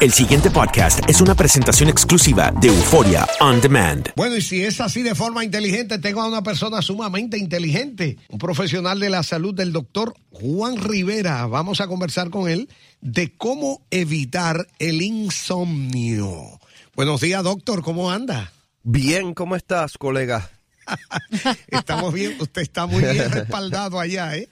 El siguiente podcast es una presentación exclusiva de Euforia On Demand. Bueno, y si es así de forma inteligente, tengo a una persona sumamente inteligente, un profesional de la salud del doctor Juan Rivera. Vamos a conversar con él de cómo evitar el insomnio. Buenos días, doctor, ¿cómo anda? Bien, ¿cómo estás, colega? Estamos bien, usted está muy bien respaldado allá, ¿eh?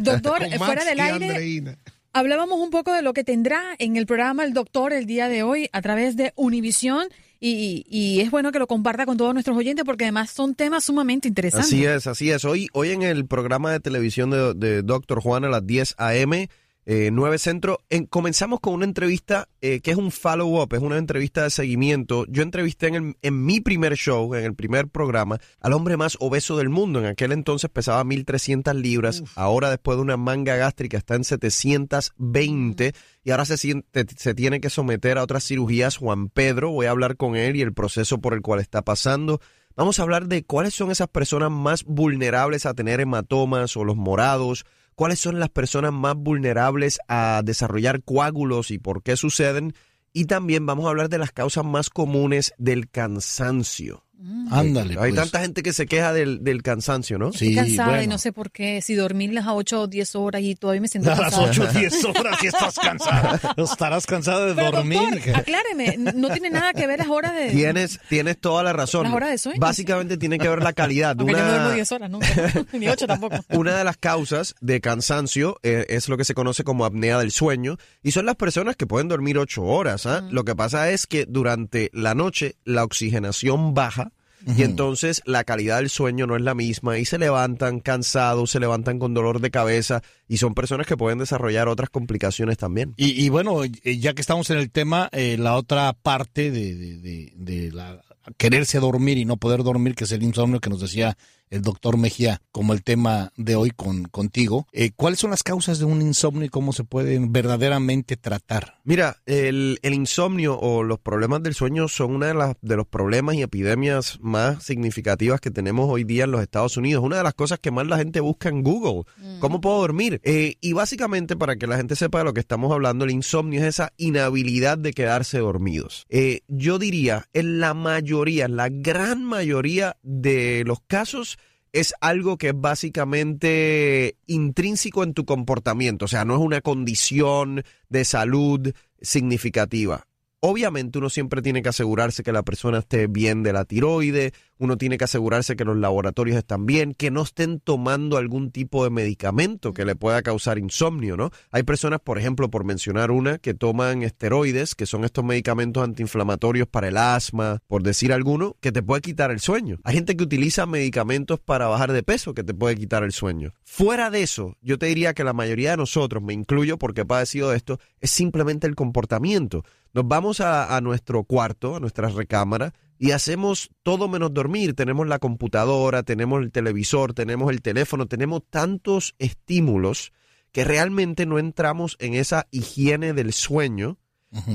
Doctor, fuera del aire, Andreina. Hablábamos un poco de lo que tendrá en el programa el doctor el día de hoy a través de Univisión y, y es bueno que lo comparta con todos nuestros oyentes porque además son temas sumamente interesantes. Así es, así es. Hoy, hoy en el programa de televisión de, de Doctor Juan a las 10 a.m., eh, 9 Centro, en- comenzamos con una entrevista eh, que es un follow-up, es una entrevista de seguimiento. Yo entrevisté en, el- en mi primer show, en el primer programa, al hombre más obeso del mundo. En aquel entonces pesaba 1.300 libras, ahora después de una manga gástrica está en 720 y ahora se, siente- se tiene que someter a otras cirugías. Juan Pedro, voy a hablar con él y el proceso por el cual está pasando. Vamos a hablar de cuáles son esas personas más vulnerables a tener hematomas o los morados, cuáles son las personas más vulnerables a desarrollar coágulos y por qué suceden. Y también vamos a hablar de las causas más comunes del cansancio. Ándale, Hay pues. tanta gente que se queja del, del cansancio, ¿no? Estoy Sí, cansada y bueno. no sé por qué, si dormirlas a 8 o 10 horas y todavía me siento A las cansada. 8 o 10 horas y estás cansada. Estarás cansada de Pero dormir. doctor, acláreme, no tiene nada que ver las horas de... Tienes, tienes toda la razón. Las horas de sueño. Básicamente tiene que ver la calidad. Aunque yo no duermo Una, 10 horas nunca, ni 8 tampoco. una de las causas de cansancio eh, es lo que se conoce como apnea del sueño y son las personas que pueden dormir ocho horas. ¿ah? Lo que pasa es que durante la noche la oxigenación baja y entonces la calidad del sueño no es la misma y se levantan cansados, se levantan con dolor de cabeza y son personas que pueden desarrollar otras complicaciones también. Y, y bueno, eh, ya que estamos en el tema, eh, la otra parte de, de- de- de la quererse dormir y no poder dormir, que es el insomnio que nos decía el doctor Mejía, como el tema de hoy con contigo. Eh, ¿Cuáles son las causas de un insomnio y cómo se pueden verdaderamente tratar? Mira, el, el insomnio o los problemas del sueño son una de, las, de los problemas y epidemias más significativas que tenemos hoy día en los Estados Unidos. Una de las cosas que más la gente busca en Google. ¿Cómo puedo dormir? Eh, y básicamente, para que la gente sepa de lo que estamos hablando, el insomnio es esa inhabilidad de quedarse dormidos. Eh, yo diría, en la mayoría, en la gran mayoría de los casos, es algo que es básicamente intrínseco en tu comportamiento, o sea, no es una condición de salud significativa. Obviamente uno siempre tiene que asegurarse que la persona esté bien de la tiroide, uno tiene que asegurarse que los laboratorios están bien, que no estén tomando algún tipo de medicamento que le pueda causar insomnio, ¿no? Hay personas, por ejemplo, por mencionar una, que toman esteroides, que son estos medicamentos antiinflamatorios para el asma, por decir alguno, que te puede quitar el sueño. Hay gente que utiliza medicamentos para bajar de peso que te puede quitar el sueño. Fuera de eso, yo te diría que la mayoría de nosotros, me incluyo porque he padecido de esto, es simplemente el comportamiento. Nos vamos a, a nuestro cuarto, a nuestra recámara, y hacemos todo menos dormir. Tenemos la computadora, tenemos el televisor, tenemos el teléfono, tenemos tantos estímulos que realmente no entramos en esa higiene del sueño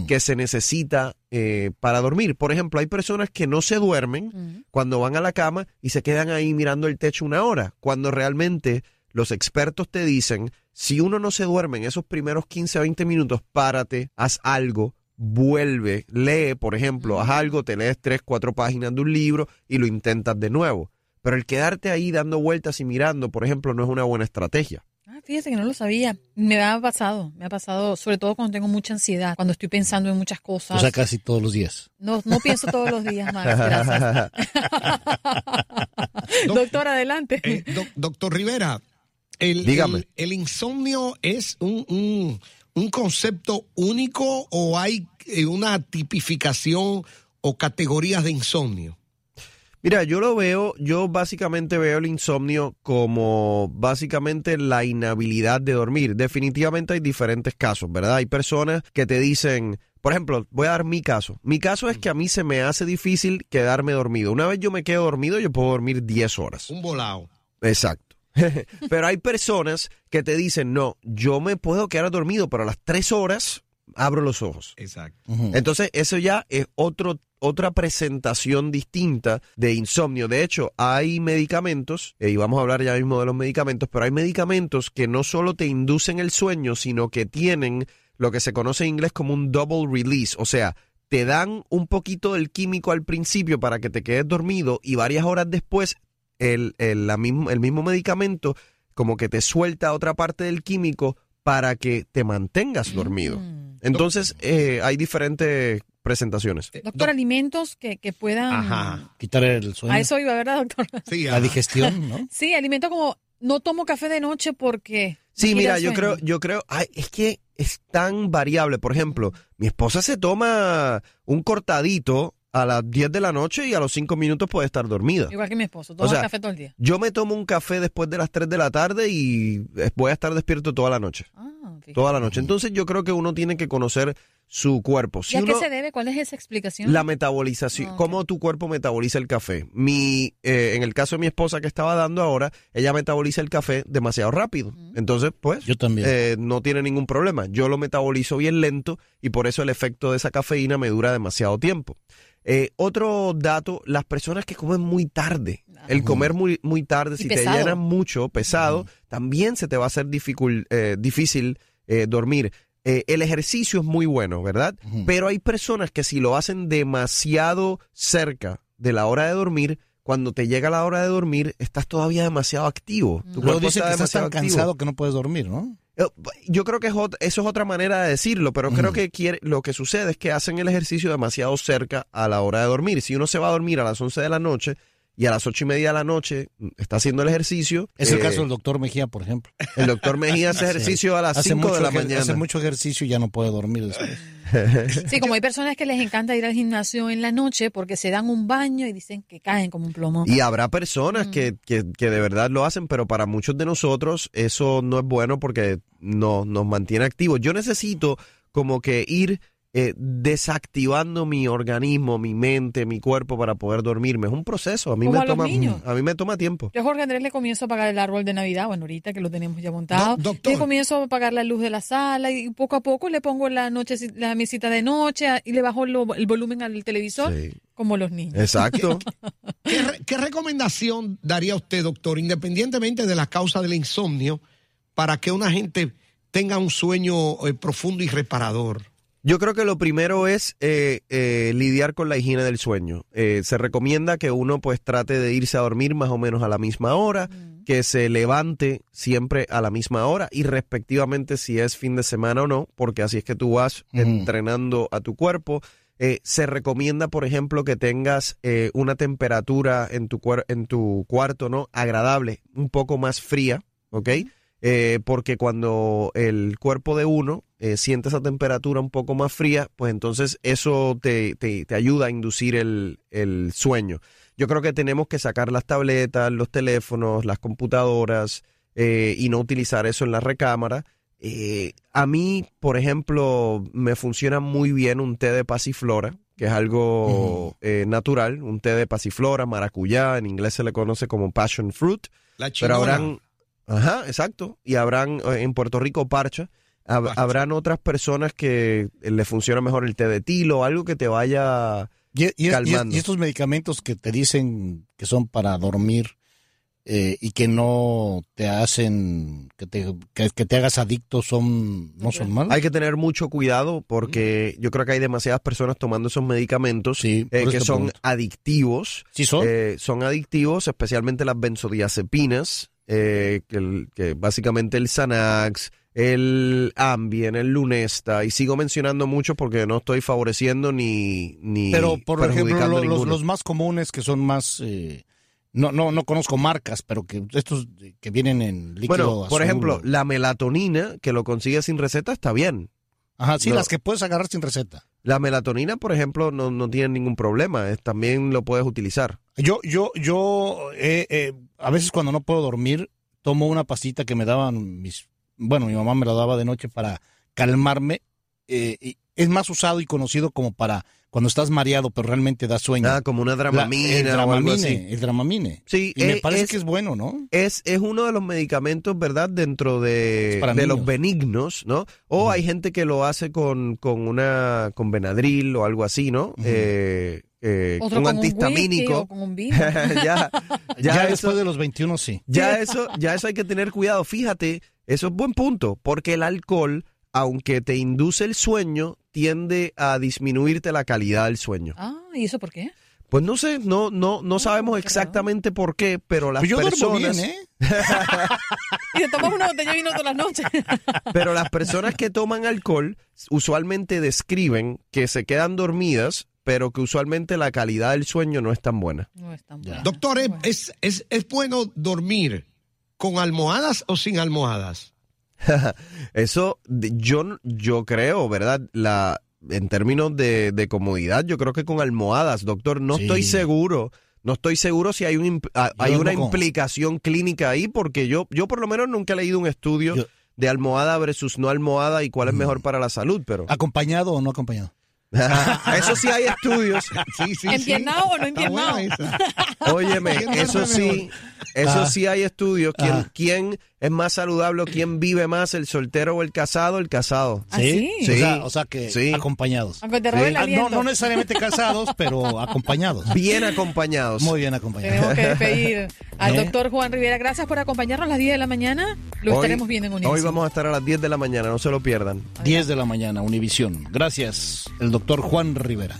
que se necesita eh, para dormir. Por ejemplo, hay personas que no se duermen cuando van a la cama y se quedan ahí mirando el techo una hora, cuando realmente los expertos te dicen, si uno no se duerme en esos primeros 15 a 20 minutos, párate, haz algo, vuelve, lee, por ejemplo, haz algo, te lees tres, cuatro páginas de un libro y lo intentas de nuevo. Pero el quedarte ahí dando vueltas y mirando, por ejemplo, no es una buena estrategia. Ah, fíjese que no lo sabía. Me ha pasado, me ha pasado, sobre todo cuando tengo mucha ansiedad, cuando estoy pensando en muchas cosas. O sea, casi todos los días. No, no pienso todos los días más, gracias. Doctor, adelante. Eh, doc- doctor Rivera, el, Dígame. el- el insomnio es un, un- un concepto único o hay eh, una tipificación o categorías de insomnio? Mira, yo lo veo, yo básicamente veo el insomnio como básicamente la inhabilidad de dormir. Definitivamente hay diferentes casos, ¿verdad? Hay personas que te dicen, por ejemplo, voy a dar mi caso. Mi caso es que a mí se me hace difícil quedarme dormido. Una vez yo me quedo dormido, yo puedo dormir 10 horas. Un volado. Exacto. pero hay personas que te dicen, no, yo me puedo quedar dormido, pero a las 3 horas abro los ojos. Exacto. Entonces, eso ya es otro, otra presentación distinta de insomnio. De hecho, hay medicamentos, y vamos a hablar ya mismo de los medicamentos, pero hay medicamentos que no solo te inducen el sueño, sino que tienen lo que se conoce en inglés como un double release, o sea, te dan un poquito del químico al principio para que te quedes dormido y varias horas después el, el, la mismo, el mismo medicamento como que te suelta otra parte del químico para que te mantengas dormido. Mm. Entonces, eh, hay diferentes presentaciones. Doctor, alimentos que, que puedan... Ajá. Quitar el sueño. A eso iba, ¿verdad, doctor? Sí, La digestión, ¿no? Sí, alimentos como no tomo café de noche porque... Sí, mira, yo creo, yo creo, ay, es que es tan variable. Por ejemplo, mi esposa se toma un cortadito a las 10 de la noche y a los 5 minutos puede estar dormida. Igual que mi esposo, toma sea, café todo el día. Yo me tomo un café después de las 3 de la tarde y eh, voy a estar despierto toda la noche. Ah. Toda la noche. Entonces yo creo que uno tiene que conocer su cuerpo. Si ¿Y a qué se debe? ¿Cuál es esa explicación? La metabolización, Ah, cómo tu cuerpo metaboliza el café. Mi, eh, en el caso de mi esposa que estaba dando ahora, ella metaboliza el café demasiado rápido. Entonces, pues, Yo también. eh, no tiene ningún problema. Yo lo metabolizo bien lento y por eso el efecto de esa cafeína me dura demasiado tiempo. Eh, otro dato, las personas que comen muy tarde, el comer muy, muy tarde, Y si pesado. te llenan mucho, pesado, también se te va a hacer dificul- eh, difícil eh, dormir. Eh, el ejercicio es muy bueno, ¿verdad? Pero hay personas que si lo hacen demasiado cerca de la hora de dormir, cuando te llega la hora de dormir, estás todavía demasiado activo. Tu Luego dice está que estás tan activo. cansado que no puedes dormir, ¿no? Eh, Yo creo que es eso es otra manera de decirlo, pero creo que quiere, lo que sucede es que hacen el ejercicio demasiado cerca a la hora de dormir. Si uno se va a dormir a las 11 de la noche y a las ocho y media de la noche mm, está haciendo el ejercicio, Es el eh, caso del doctor Mejía, por ejemplo. el doctor Mejía hace ejercicio a las Hace 5 de la mañana. Hace mucho ejercicio y ya no puede dormir después. Sí, como hay personas que les encanta ir al gimnasio en la noche porque se dan un baño y dicen que caen como un plomo. Y habrá personas que, que, que de verdad lo hacen, pero para muchos de nosotros eso no es bueno porque no, nos mantiene activos. Yo necesito como que ir eh, desactivando mi organismo, mi mente, mi cuerpo para poder dormirme. Es un proceso. A mí, Como me a toma, a mí me toma tiempo. Yo Jorge Andrés le comienzo a pagar el árbol de Navidad, bueno, ahorita que lo tenemos ya montado. Do- doctor. Le comienzo a pagar la luz de la sala y poco a poco le pongo la noche la mesita de noche a- y le bajo lo- el volumen al televisor Sí. como los niños. Exacto. ¿Qué, re- qué recomendación daría usted, doctor, independientemente de la causa del insomnio, para que una gente tenga un sueño eh, profundo y reparador? Yo creo que lo primero es eh, eh, lidiar con la higiene del sueño. Eh, se recomienda que uno pues trate de irse a dormir más o menos a la misma hora, que se levante siempre a la misma hora y respectivamente si es fin de semana o no, porque así es que tú vas entrenando a tu cuerpo. Eh, se recomienda, por ejemplo, que tengas eh, una temperatura en tu, cuer- en tu cuarto no agradable, un poco más fría, ¿ok? Eh, porque cuando el cuerpo de uno eh, siente esa temperatura un poco más fría, pues entonces eso te, te- te ayuda a inducir el, el sueño. Yo creo que tenemos que sacar las tabletas, los teléfonos, las computadoras eh, y no utilizar eso en la recámara. Eh, a mí, por ejemplo, me funciona muy bien un té de pasiflora, que es algo eh, natural, un té de pasiflora, maracuyá, en inglés se le conoce como passion fruit. La Pero habrán, ajá, exacto, y habrán eh, en Puerto Rico parcha, hab- Parcha. habrán otras personas que le funciona mejor el té de tilo, algo que te vaya, Y, Calmando. y estos medicamentos que te dicen que son para dormir eh, y que no te hacen que te, que, que te hagas adicto son no son malos. hay que tener mucho cuidado porque yo creo que hay demasiadas personas tomando esos medicamentos Sí, eh, que son pregunto. adictivos, Sí son. eh, son adictivos, especialmente las benzodiazepinas, eh, que, el- que básicamente el Xanax, el Ambien, el Lunesta, y sigo mencionando muchos porque no estoy favoreciendo ni, ni Pero por ejemplo lo- los, los más comunes que son más eh, no no no conozco marcas, pero que estos que vienen en líquido Bueno, por ejemplo, la melatonina, que lo consigues sin receta, está bien. Ajá, sí, no. las que puedes agarrar sin receta. La melatonina, por ejemplo, no, no tiene ningún problema. es- también lo puedes utilizar. Yo, yo, yo, eh, eh, a veces cuando no puedo dormir, tomo una pastita que me daban mis, bueno, mi mamá me la daba de noche para calmarme. eh, y es más usado y conocido como para cuando estás mareado, pero realmente da sueño. Ah, como una La- dramamina el o algo dramamine, así. el dramamine. Sí, Y me eh, parece es- que es bueno, ¿no? Es, es uno de los medicamentos, ¿verdad? Dentro de, Es de los benignos, ¿no? O hay gente que lo hace con, con una con Benadryl o algo así, ¿no? Eh, eh, Otro un con un whisky antihistamínico. o con un vino. ya, Ya, ya, eso, después de los 21, sí. ya eso, ya eso hay que tener cuidado. Fíjate, eso es buen punto, porque el alcohol aunque te induce el sueño, tiende a disminuirte la calidad del sueño. Ah, ¿y eso por qué? Pues no sé, no, no, no sabemos qué raro. exactamente por qué, pero las Pues yo personas, bien, ¿eh? Y te tomas una botella de vino todas las noches. pero las personas que toman alcohol usualmente describen que se quedan dormidas, pero que usualmente la calidad del sueño no es tan buena. No es tan Ya. bueno. Doctor, ¿es, Bueno. es, es, es bueno dormir con almohadas o sin almohadas? Eso yo, yo creo, ¿verdad? La, en términos de, de comodidad, yo creo que con almohadas, doctor, no Sí. estoy seguro. No estoy seguro si hay, un, ah, hay una con- implicación clínica ahí, porque yo, yo por lo menos nunca he leído un estudio Yo- de almohada versus no almohada y cuál es mejor para la salud, pero ¿Acompañado o no acompañado? eso sí hay estudios. Sí, sí, ¿Empiernado o no empiernado? Óyeme, ¿Quién eso sí, eso Ah. sí hay estudios. ¿Quién, Ah. quién es más saludable quién vive más, el soltero o el casado? El casado. ¿Ah, sí? Sí. O, sea, o sea que Sí. acompañados. Aunque te robe el Ah, no, no necesariamente casados, pero acompañados. Bien acompañados. Muy bien acompañados. Tenemos que despedir al ¿Eh? doctor Juan Rivera. Gracias por acompañarnos a las 10 de la mañana. Lo Hoy- estaremos viendo en Univision. Hoy vamos a estar a las 10 de la mañana, no se lo pierdan. 10 de la mañana, Univisión. Gracias, el doctor Juan Rivera.